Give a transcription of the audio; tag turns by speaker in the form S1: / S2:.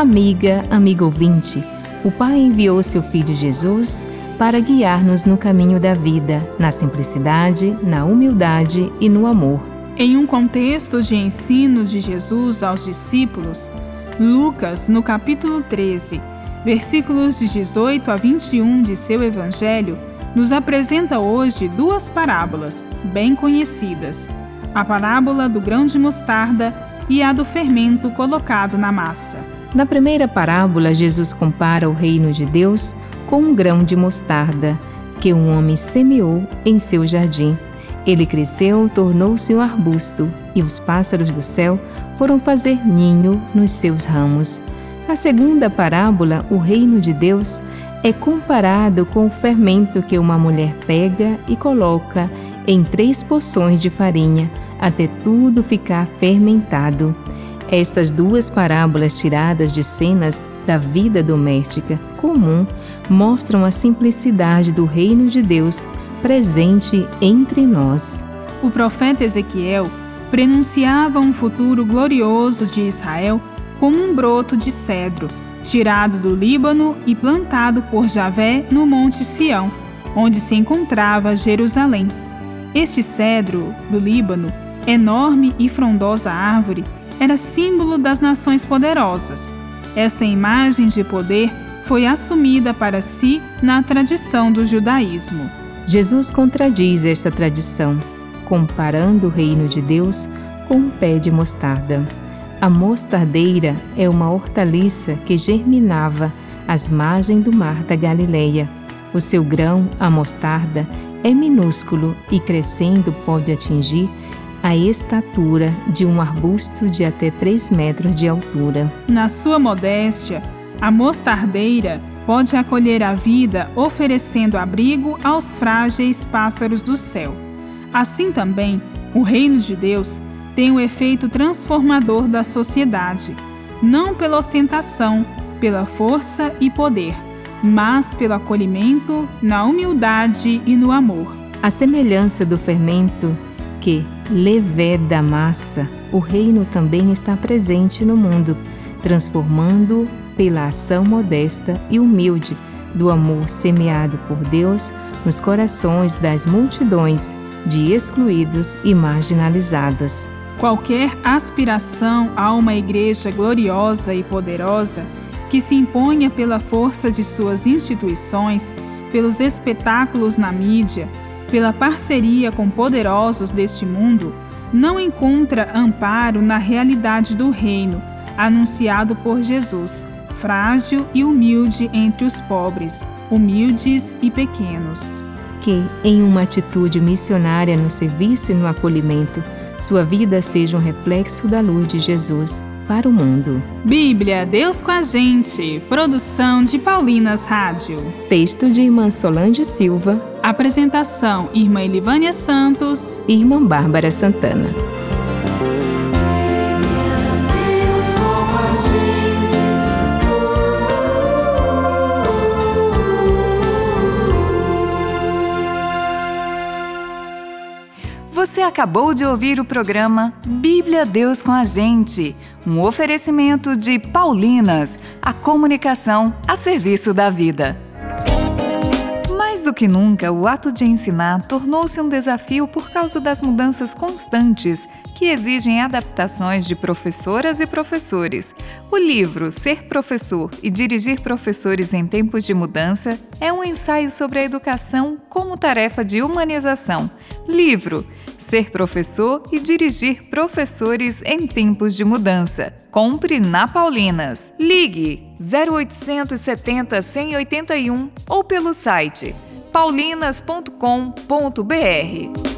S1: Amiga, amigo ouvinte, o Pai enviou seu Filho Jesus para guiar-nos no caminho da vida, na simplicidade, na humildade e no amor.
S2: Em um contexto de ensino de Jesus aos discípulos, Lucas, no capítulo 13, versículos de 18 a 21 de seu Evangelho, nos apresenta hoje duas parábolas bem conhecidas: a parábola do grão de mostarda e a do fermento colocado na massa.
S1: Na primeira parábola, Jesus compara o reino de Deus com um grão de mostarda que um homem semeou em seu jardim. Ele cresceu, tornou-se um arbusto, e os pássaros do céu foram fazer ninho nos seus ramos. Na segunda parábola, o reino de Deus é comparado com o fermento que uma mulher pega e coloca em três porções de farinha, até tudo ficar fermentado. Estas duas parábolas tiradas de cenas da vida doméstica comum mostram a simplicidade do reino de Deus presente entre nós.
S2: O profeta Ezequiel prenunciava um futuro glorioso de Israel como um broto de cedro, tirado do Líbano e plantado por Javé no Monte Sião, onde se encontrava Jerusalém. Este cedro do Líbano, enorme e frondosa árvore, era símbolo das nações poderosas. Esta imagem de poder foi assumida para si na tradição do judaísmo.
S1: Jesus contradiz esta tradição, comparando o reino de Deus com um pé de mostarda. A mostardeira é uma hortaliça que germinava às margens do mar da Galileia. O seu grão, a mostarda, é minúsculo e crescendo pode atingir a estatura de um arbusto de até 3 metros de altura.
S2: Na sua modéstia, a mostardeira pode acolher a vida oferecendo abrigo aos frágeis pássaros do céu. Assim também, o reino de Deus tem o efeito transformador da sociedade, não pela ostentação, pela força e poder, mas pelo acolhimento, na humildade e no amor.
S1: A semelhança do fermento que levé da massa, o reino também está presente no mundo, transformando pela ação modesta e humilde do amor semeado por Deus nos corações das multidões de excluídos e marginalizados.
S2: Qualquer aspiração a uma igreja gloriosa e poderosa que se imponha pela força de suas instituições, pelos espetáculos na mídia, pela parceria com poderosos deste mundo, não encontra amparo na realidade do reino anunciado por Jesus frágil e humilde entre os pobres, humildes e pequenos.
S1: Que, em uma atitude missionária no serviço e no acolhimento, sua vida seja um reflexo da luz de Jesus para o mundo.
S2: Bíblia, Deus com a gente. Produção de Paulinas Rádio.
S1: Texto de Irmã Solange Silva.
S2: Apresentação: Irmã Elivânia Santos.
S1: Irmã Bárbara Santana.
S3: Você acabou de ouvir o programa Bíblia Deus com a Gente, um oferecimento de Paulinas, a comunicação a serviço da vida. Mais do que nunca, o ato de ensinar tornou-se um desafio por causa das mudanças constantes que exigem adaptações de professoras e professores. O livro Ser Professor e Dirigir Professores em Tempos de Mudança é um ensaio sobre a educação como tarefa de humanização. Livro Ser Professor e Dirigir Professores em Tempos de Mudança. Compre na Paulinas. Ligue 0870 181 ou pelo site paulinas.com.br.